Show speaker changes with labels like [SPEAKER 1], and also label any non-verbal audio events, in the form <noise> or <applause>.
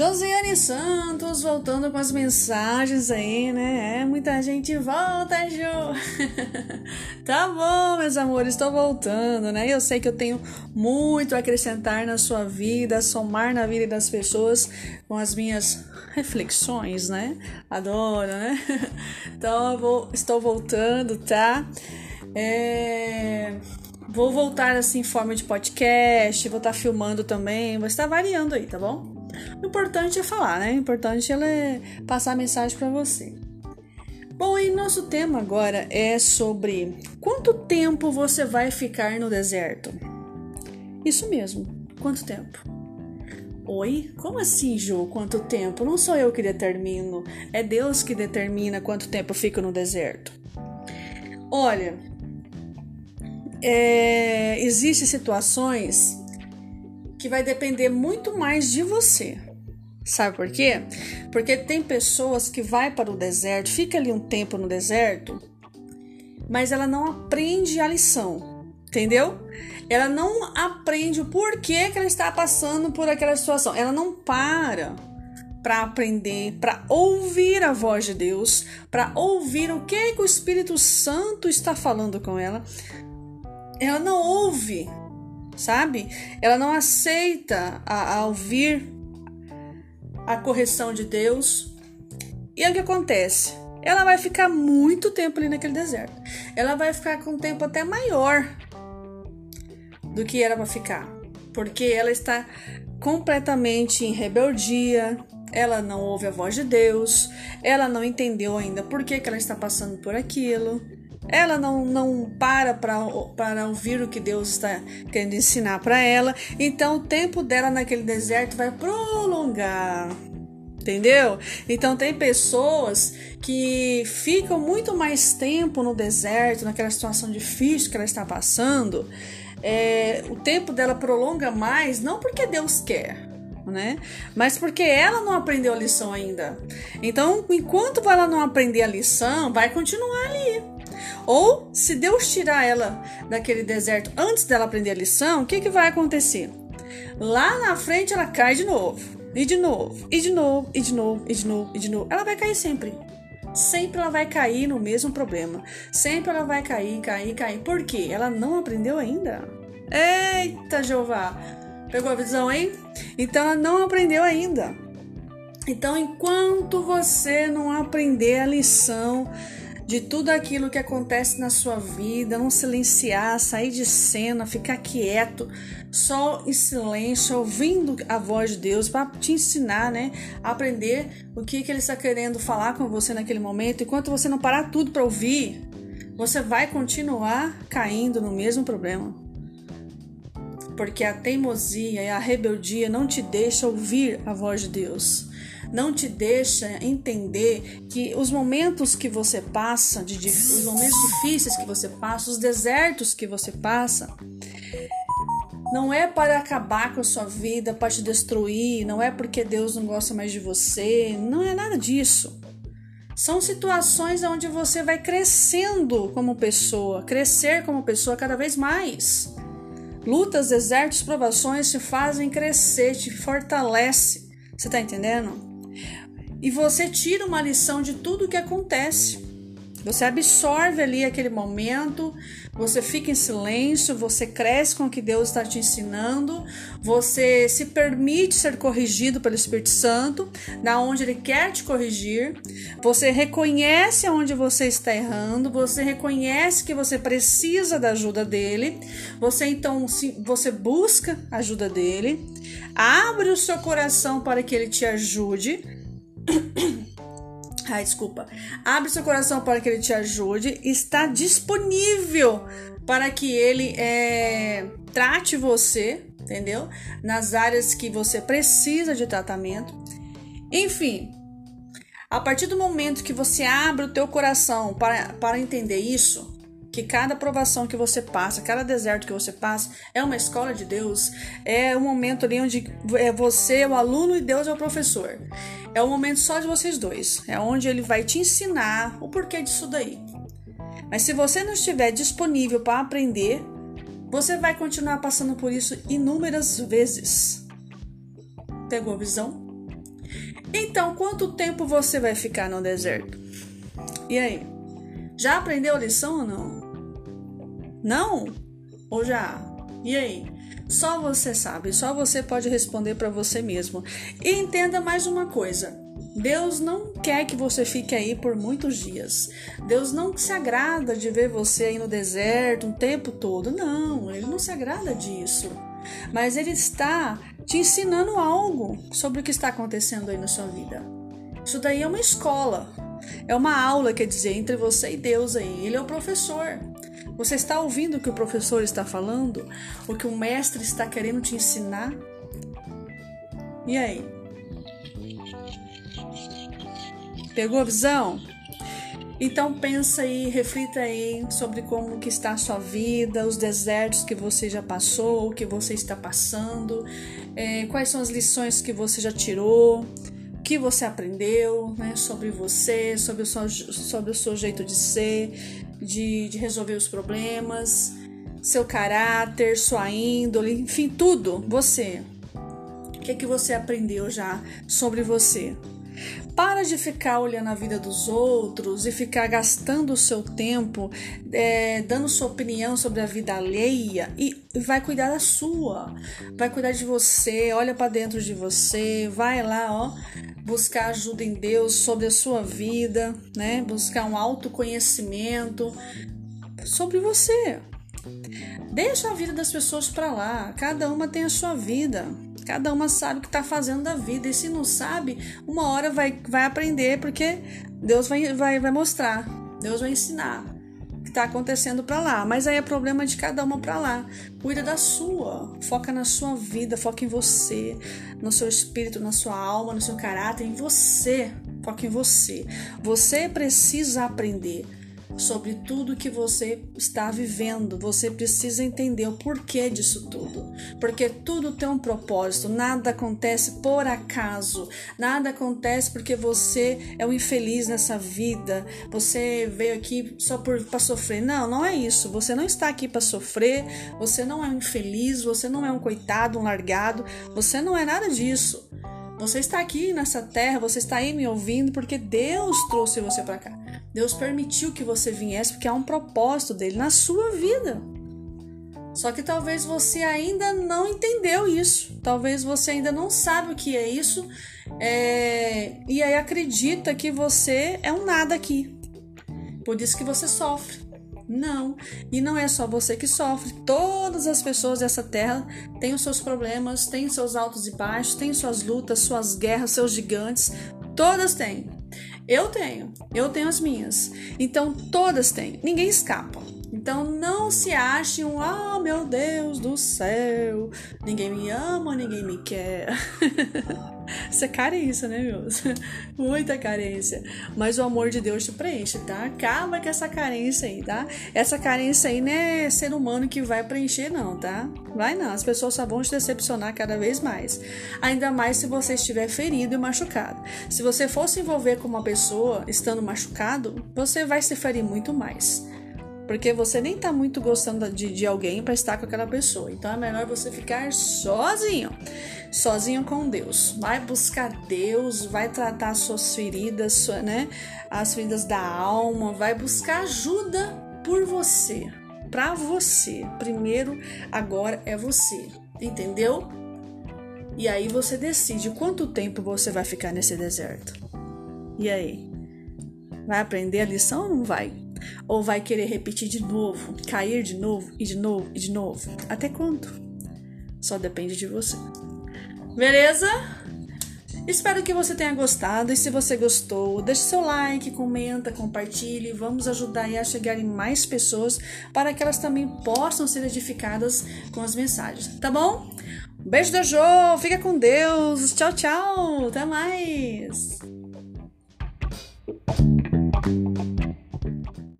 [SPEAKER 1] Josiane Santos voltando com as mensagens aí, né? É, muita gente volta, Jo. <laughs> tá bom, meus amores, estou voltando, né? Eu sei que eu tenho muito a acrescentar na sua vida, somar na vida das pessoas com as minhas reflexões, né? Adoro, né? <laughs> Então eu vou, estou voltando, tá? É Vou voltar assim em forma de podcast, vou estar tá filmando também, vai estar variando aí, tá bom? O importante é falar, né? O importante é passar a mensagem para você. Bom, e nosso tema agora é sobre quanto tempo você vai ficar no deserto. Isso mesmo, quanto tempo? Oi? Como assim, Ju? Quanto tempo? Não sou eu que determino, é Deus que determina quanto tempo eu fico no deserto. Olha, é, existem situações que vai depender muito mais de você. Sabe por quê? Porque tem pessoas que vai para o deserto, fica ali um tempo no deserto, mas ela não aprende a lição, entendeu? Ela não aprende o porquê que ela está passando por aquela situação. Ela não para para aprender, para ouvir a voz de Deus, para ouvir o que, que o Espírito Santo está falando com ela. Ela não ouve, sabe? Ela não aceita a, a ouvir a correção de Deus. E é o que acontece? Ela vai ficar muito tempo ali naquele deserto. Ela vai ficar com um tempo até maior do que era para ficar, porque ela está completamente em rebeldia, ela não ouve a voz de Deus, ela não entendeu ainda por que, que ela está passando por aquilo. Ela não, não para para ouvir o que Deus está querendo ensinar para ela. Então o tempo dela naquele deserto vai prolongar. Entendeu? Então tem pessoas que ficam muito mais tempo no deserto, naquela situação difícil que ela está passando. É, o tempo dela prolonga mais, não porque Deus quer, né? Mas porque ela não aprendeu a lição ainda. Então, enquanto ela não aprender a lição, vai continuar ali. Ou se Deus tirar ela daquele deserto antes dela aprender a lição, o que, que vai acontecer? Lá na frente ela cai de novo, e de novo, e de novo, e de novo, e de novo, e de novo. Ela vai cair sempre. Sempre ela vai cair no mesmo problema. Sempre ela vai cair, cair, cair. Por quê? Ela não aprendeu ainda. Eita, Jeová! Pegou a visão, hein? Então ela não aprendeu ainda. Então, enquanto você não aprender a lição, de tudo aquilo que acontece na sua vida, não silenciar, sair de cena, ficar quieto, só em silêncio, ouvindo a voz de Deus para te ensinar, né? aprender o que, que Ele está querendo falar com você naquele momento. Enquanto você não parar tudo para ouvir, você vai continuar caindo no mesmo problema. Porque a teimosia e a rebeldia não te deixa ouvir a voz de Deus não te deixa entender que os momentos que você passa, de, os momentos difíceis que você passa, os desertos que você passa, não é para acabar com a sua vida, para te destruir, não é porque Deus não gosta mais de você, não é nada disso. São situações onde você vai crescendo como pessoa, crescer como pessoa cada vez mais. Lutas, desertos, provações te fazem crescer, te fortalece. Você tá entendendo? E você tira uma lição de tudo o que acontece. Você absorve ali aquele momento, você fica em silêncio, você cresce com o que Deus está te ensinando, você se permite ser corrigido pelo Espírito Santo, da onde Ele quer te corrigir, você reconhece onde você está errando, você reconhece que você precisa da ajuda dele, você então você busca a ajuda dele, abre o seu coração para que Ele te ajude <coughs> Ai, desculpa. Abre seu coração para que ele te ajude. Está disponível para que ele é, trate você, entendeu? Nas áreas que você precisa de tratamento. Enfim, a partir do momento que você abre o teu coração para, para entender isso, que cada provação que você passa, cada deserto que você passa é uma escola de Deus, é um momento ali onde é você, o aluno e Deus é o professor. É um momento só de vocês dois. É onde ele vai te ensinar o porquê disso daí. Mas se você não estiver disponível para aprender, você vai continuar passando por isso inúmeras vezes. Pegou a visão? Então, quanto tempo você vai ficar no deserto? E aí? Já aprendeu a lição ou não? Não? Ou já? E aí? Só você sabe, só você pode responder para você mesmo. E entenda mais uma coisa: Deus não quer que você fique aí por muitos dias. Deus não se agrada de ver você aí no deserto um tempo todo. Não, ele não se agrada disso. Mas ele está te ensinando algo sobre o que está acontecendo aí na sua vida. Isso daí é uma escola. É uma aula, quer dizer, entre você e Deus aí. Ele é o professor. Você está ouvindo o que o professor está falando? O que o mestre está querendo te ensinar? E aí? Pegou a visão? Então pensa aí, reflita aí sobre como que está a sua vida, os desertos que você já passou, o que você está passando, é, quais são as lições que você já tirou, o que você aprendeu né, sobre você, sobre o, seu, sobre o seu jeito de ser, de, de resolver os problemas, seu caráter, sua índole, enfim, tudo, você. O que é que você aprendeu já sobre você? Para de ficar olhando a vida dos outros e ficar gastando o seu tempo é, dando sua opinião sobre a vida alheia e vai cuidar da sua, vai cuidar de você, olha para dentro de você, vai lá, ó, buscar ajuda em Deus sobre a sua vida, né? Buscar um autoconhecimento sobre você. Deixa a vida das pessoas para lá, cada uma tem a sua vida. Cada uma sabe o que está fazendo da vida. E se não sabe, uma hora vai, vai aprender, porque Deus vai, vai, vai mostrar, Deus vai ensinar o que está acontecendo para lá. Mas aí é problema de cada uma para lá. Cuida da sua, foca na sua vida, foca em você, no seu espírito, na sua alma, no seu caráter, em você. Foca em você. Você precisa aprender sobre tudo que você está vivendo. Você precisa entender o porquê disso tudo. Porque tudo tem um propósito, nada acontece por acaso, nada acontece porque você é um infeliz nessa vida, você veio aqui só para sofrer. Não, não é isso. Você não está aqui para sofrer, você não é um infeliz, você não é um coitado, um largado, você não é nada disso. Você está aqui nessa terra, você está aí me ouvindo porque Deus trouxe você para cá. Deus permitiu que você viesse porque há um propósito dele na sua vida. Só que talvez você ainda não entendeu isso. Talvez você ainda não sabe o que é isso. É... E aí acredita que você é um nada aqui. Por isso que você sofre. Não. E não é só você que sofre. Todas as pessoas dessa terra têm os seus problemas, têm seus altos e baixos, têm suas lutas, suas guerras, seus gigantes. Todas têm. Eu tenho, eu tenho as minhas. Então todas têm, ninguém escapa. Então não se ache um, ah, oh, meu Deus do céu, ninguém me ama, ninguém me quer. <laughs> <laughs> Isso é carência, né, meus? <laughs> Muita carência. Mas o amor de Deus te preenche, tá? Acaba com essa carência aí, tá? Essa carência aí não é ser humano que vai preencher, não, tá? Vai não, as pessoas só vão te decepcionar cada vez mais. Ainda mais se você estiver ferido e machucado. Se você for se envolver com uma pessoa estando machucado, você vai se ferir muito mais porque você nem tá muito gostando de, de alguém para estar com aquela pessoa. Então é melhor você ficar sozinho, sozinho com Deus. Vai buscar Deus, vai tratar suas feridas, sua, né? As feridas da alma, vai buscar ajuda por você, para você. Primeiro, agora é você, entendeu? E aí você decide quanto tempo você vai ficar nesse deserto. E aí? Vai aprender a lição ou não vai? Ou vai querer repetir de novo, cair de novo e de novo e de novo? Até quando? Só depende de você. Beleza? Espero que você tenha gostado e se você gostou, deixe seu like, comenta, compartilhe. Vamos ajudar a chegar em mais pessoas para que elas também possam ser edificadas com as mensagens, tá bom? Beijo da Jo, fica com Deus. Tchau, tchau. Até mais.